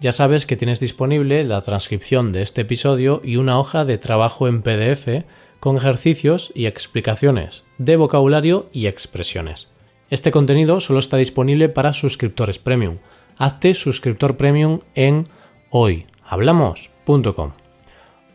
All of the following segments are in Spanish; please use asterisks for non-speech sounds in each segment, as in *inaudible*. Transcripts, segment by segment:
ya sabes que tienes disponible la transcripción de este episodio y una hoja de trabajo en PDF con ejercicios y explicaciones de vocabulario y expresiones. Este contenido solo está disponible para suscriptores premium. Hazte suscriptor premium en hoyhablamos.com.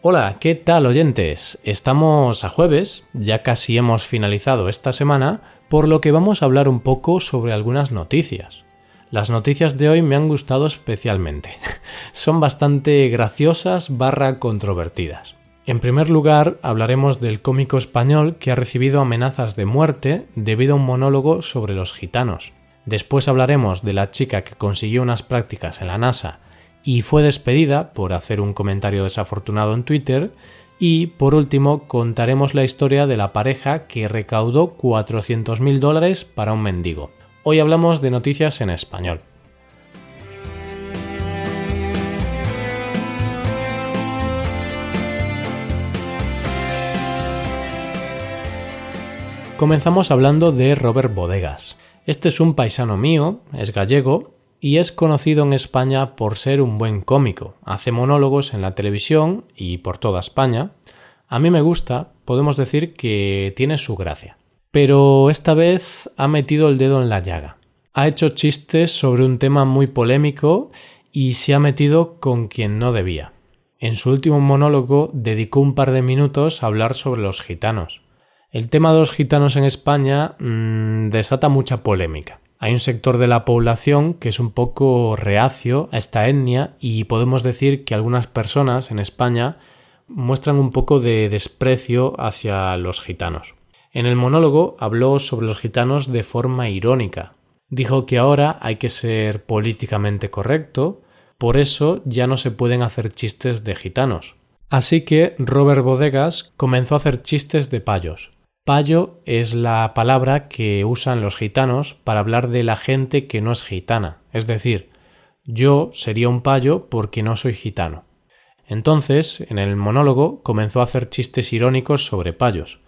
Hola, ¿qué tal oyentes? Estamos a jueves, ya casi hemos finalizado esta semana, por lo que vamos a hablar un poco sobre algunas noticias. Las noticias de hoy me han gustado especialmente. *laughs* Son bastante graciosas barra controvertidas. En primer lugar, hablaremos del cómico español que ha recibido amenazas de muerte debido a un monólogo sobre los gitanos. Después hablaremos de la chica que consiguió unas prácticas en la NASA y fue despedida por hacer un comentario desafortunado en Twitter. Y por último, contaremos la historia de la pareja que recaudó 400.000 dólares para un mendigo. Hoy hablamos de noticias en español. Comenzamos hablando de Robert Bodegas. Este es un paisano mío, es gallego y es conocido en España por ser un buen cómico. Hace monólogos en la televisión y por toda España. A mí me gusta, podemos decir que tiene su gracia pero esta vez ha metido el dedo en la llaga. Ha hecho chistes sobre un tema muy polémico y se ha metido con quien no debía. En su último monólogo dedicó un par de minutos a hablar sobre los gitanos. El tema de los gitanos en España mmm, desata mucha polémica. Hay un sector de la población que es un poco reacio a esta etnia y podemos decir que algunas personas en España muestran un poco de desprecio hacia los gitanos. En el monólogo habló sobre los gitanos de forma irónica. Dijo que ahora hay que ser políticamente correcto, por eso ya no se pueden hacer chistes de gitanos. Así que Robert Bodegas comenzó a hacer chistes de payos. Payo es la palabra que usan los gitanos para hablar de la gente que no es gitana, es decir, yo sería un payo porque no soy gitano. Entonces, en el monólogo comenzó a hacer chistes irónicos sobre payos.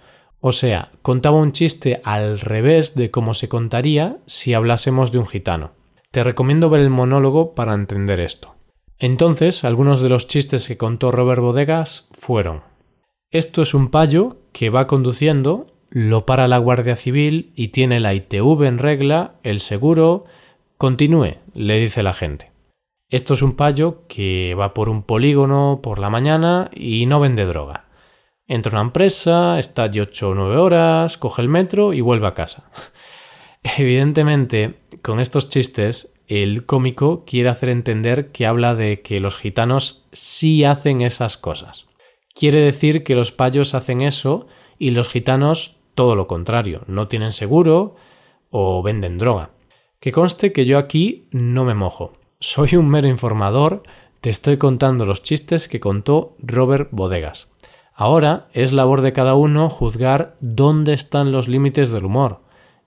O sea, contaba un chiste al revés de cómo se contaría si hablásemos de un gitano. Te recomiendo ver el monólogo para entender esto. Entonces, algunos de los chistes que contó Robert Bodegas fueron Esto es un payo que va conduciendo, lo para la Guardia Civil y tiene la ITV en regla, el seguro. Continúe, le dice la gente. Esto es un payo que va por un polígono por la mañana y no vende droga. Entra a una empresa, está allí 8 o 9 horas, coge el metro y vuelve a casa. *laughs* Evidentemente, con estos chistes, el cómico quiere hacer entender que habla de que los gitanos sí hacen esas cosas. Quiere decir que los payos hacen eso y los gitanos todo lo contrario, no tienen seguro o venden droga. Que conste que yo aquí no me mojo. Soy un mero informador, te estoy contando los chistes que contó Robert Bodegas. Ahora es labor de cada uno juzgar dónde están los límites del humor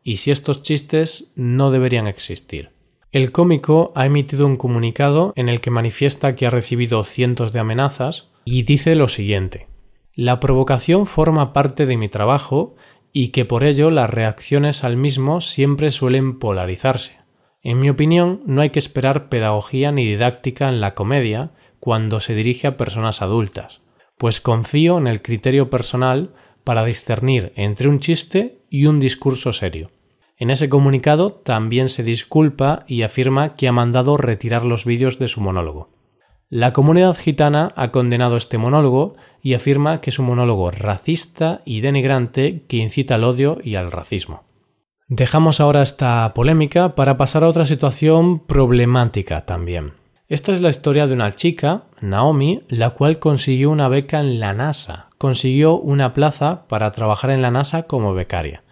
y si estos chistes no deberían existir. El cómico ha emitido un comunicado en el que manifiesta que ha recibido cientos de amenazas y dice lo siguiente La provocación forma parte de mi trabajo y que por ello las reacciones al mismo siempre suelen polarizarse. En mi opinión, no hay que esperar pedagogía ni didáctica en la comedia cuando se dirige a personas adultas pues confío en el criterio personal para discernir entre un chiste y un discurso serio. En ese comunicado también se disculpa y afirma que ha mandado retirar los vídeos de su monólogo. La comunidad gitana ha condenado este monólogo y afirma que es un monólogo racista y denigrante que incita al odio y al racismo. Dejamos ahora esta polémica para pasar a otra situación problemática también. Esta es la historia de una chica, Naomi, la cual consiguió una beca en la NASA, consiguió una plaza para trabajar en la NASA como becaria.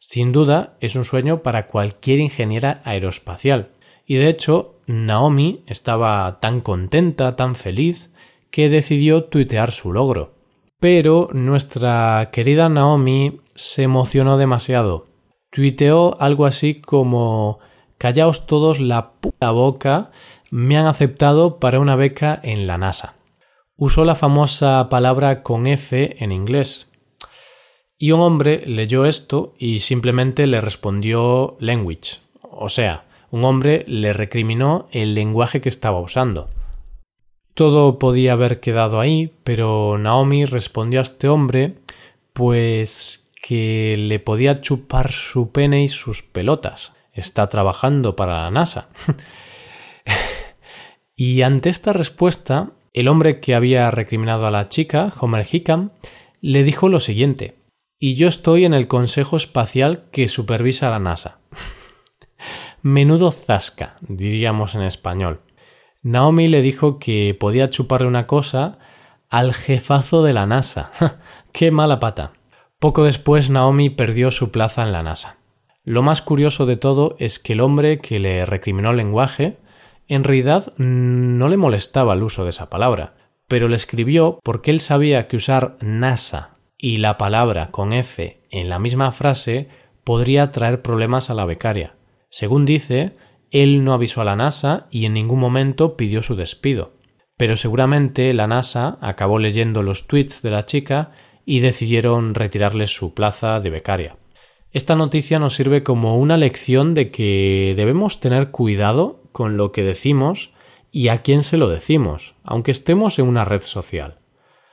Sin duda es un sueño para cualquier ingeniera aeroespacial. Y de hecho, Naomi estaba tan contenta, tan feliz, que decidió tuitear su logro. Pero nuestra querida Naomi se emocionó demasiado. Tuiteó algo así como Callaos todos la puta boca, me han aceptado para una beca en la NASA. Usó la famosa palabra con F en inglés. Y un hombre leyó esto y simplemente le respondió language. O sea, un hombre le recriminó el lenguaje que estaba usando. Todo podía haber quedado ahí, pero Naomi respondió a este hombre pues que le podía chupar su pene y sus pelotas. Está trabajando para la NASA. *laughs* y ante esta respuesta, el hombre que había recriminado a la chica, Homer Hickam, le dijo lo siguiente. Y yo estoy en el Consejo Espacial que supervisa la NASA. *laughs* Menudo zasca, diríamos en español. Naomi le dijo que podía chuparle una cosa al jefazo de la NASA. *laughs* ¡Qué mala pata! Poco después Naomi perdió su plaza en la NASA. Lo más curioso de todo es que el hombre que le recriminó el lenguaje en realidad no le molestaba el uso de esa palabra, pero le escribió porque él sabía que usar NASA y la palabra con F en la misma frase podría traer problemas a la becaria. Según dice, él no avisó a la NASA y en ningún momento pidió su despido. Pero seguramente la NASA acabó leyendo los tweets de la chica y decidieron retirarle su plaza de becaria. Esta noticia nos sirve como una lección de que debemos tener cuidado con lo que decimos y a quién se lo decimos, aunque estemos en una red social.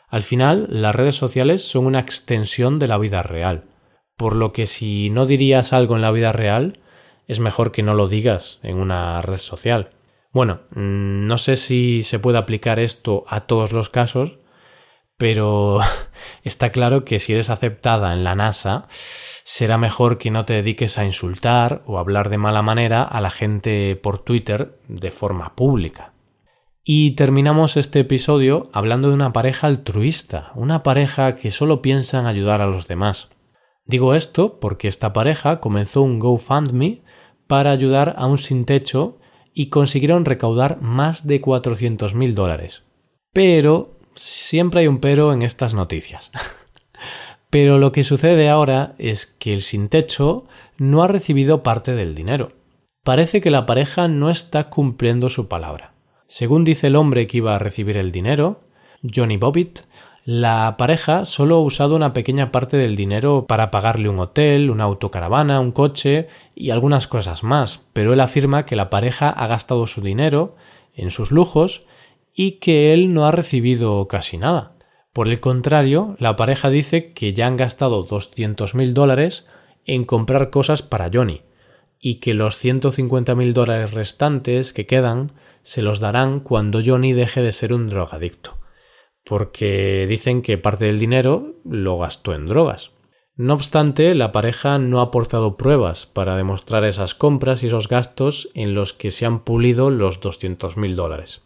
Al final, las redes sociales son una extensión de la vida real, por lo que si no dirías algo en la vida real, es mejor que no lo digas en una red social. Bueno, mm, no sé si se puede aplicar esto a todos los casos, pero *laughs* está claro que si eres aceptada en la NASA, será mejor que no te dediques a insultar o hablar de mala manera a la gente por Twitter de forma pública. Y terminamos este episodio hablando de una pareja altruista, una pareja que solo piensa en ayudar a los demás. Digo esto porque esta pareja comenzó un GoFundMe para ayudar a un sin techo y consiguieron recaudar más de 400.000 dólares. Pero siempre hay un pero en estas noticias. pero lo que sucede ahora es que el sin techo no ha recibido parte del dinero. Parece que la pareja no está cumpliendo su palabra. Según dice el hombre que iba a recibir el dinero, Johnny Bobbitt, la pareja solo ha usado una pequeña parte del dinero para pagarle un hotel, una autocaravana, un coche y algunas cosas más, pero él afirma que la pareja ha gastado su dinero en sus lujos y que él no ha recibido casi nada. Por el contrario, la pareja dice que ya han gastado 200.000 dólares en comprar cosas para Johnny y que los 150.000 dólares restantes que quedan se los darán cuando Johnny deje de ser un drogadicto porque dicen que parte del dinero lo gastó en drogas. No obstante, la pareja no ha aportado pruebas para demostrar esas compras y esos gastos en los que se han pulido los 200.000 dólares.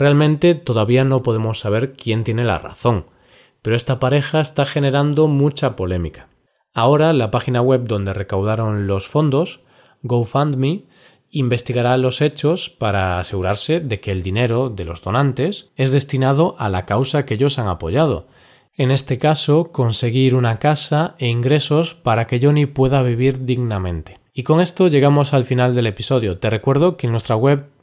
Realmente todavía no podemos saber quién tiene la razón, pero esta pareja está generando mucha polémica. Ahora la página web donde recaudaron los fondos, GoFundMe, investigará los hechos para asegurarse de que el dinero de los donantes es destinado a la causa que ellos han apoyado. En este caso, conseguir una casa e ingresos para que Johnny pueda vivir dignamente. Y con esto llegamos al final del episodio. Te recuerdo que en nuestra web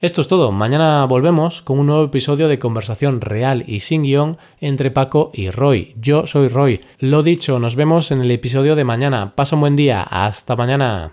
Esto es todo, mañana volvemos con un nuevo episodio de conversación real y sin guion entre Paco y Roy. Yo soy Roy. Lo dicho, nos vemos en el episodio de mañana. Pasa un buen día, hasta mañana.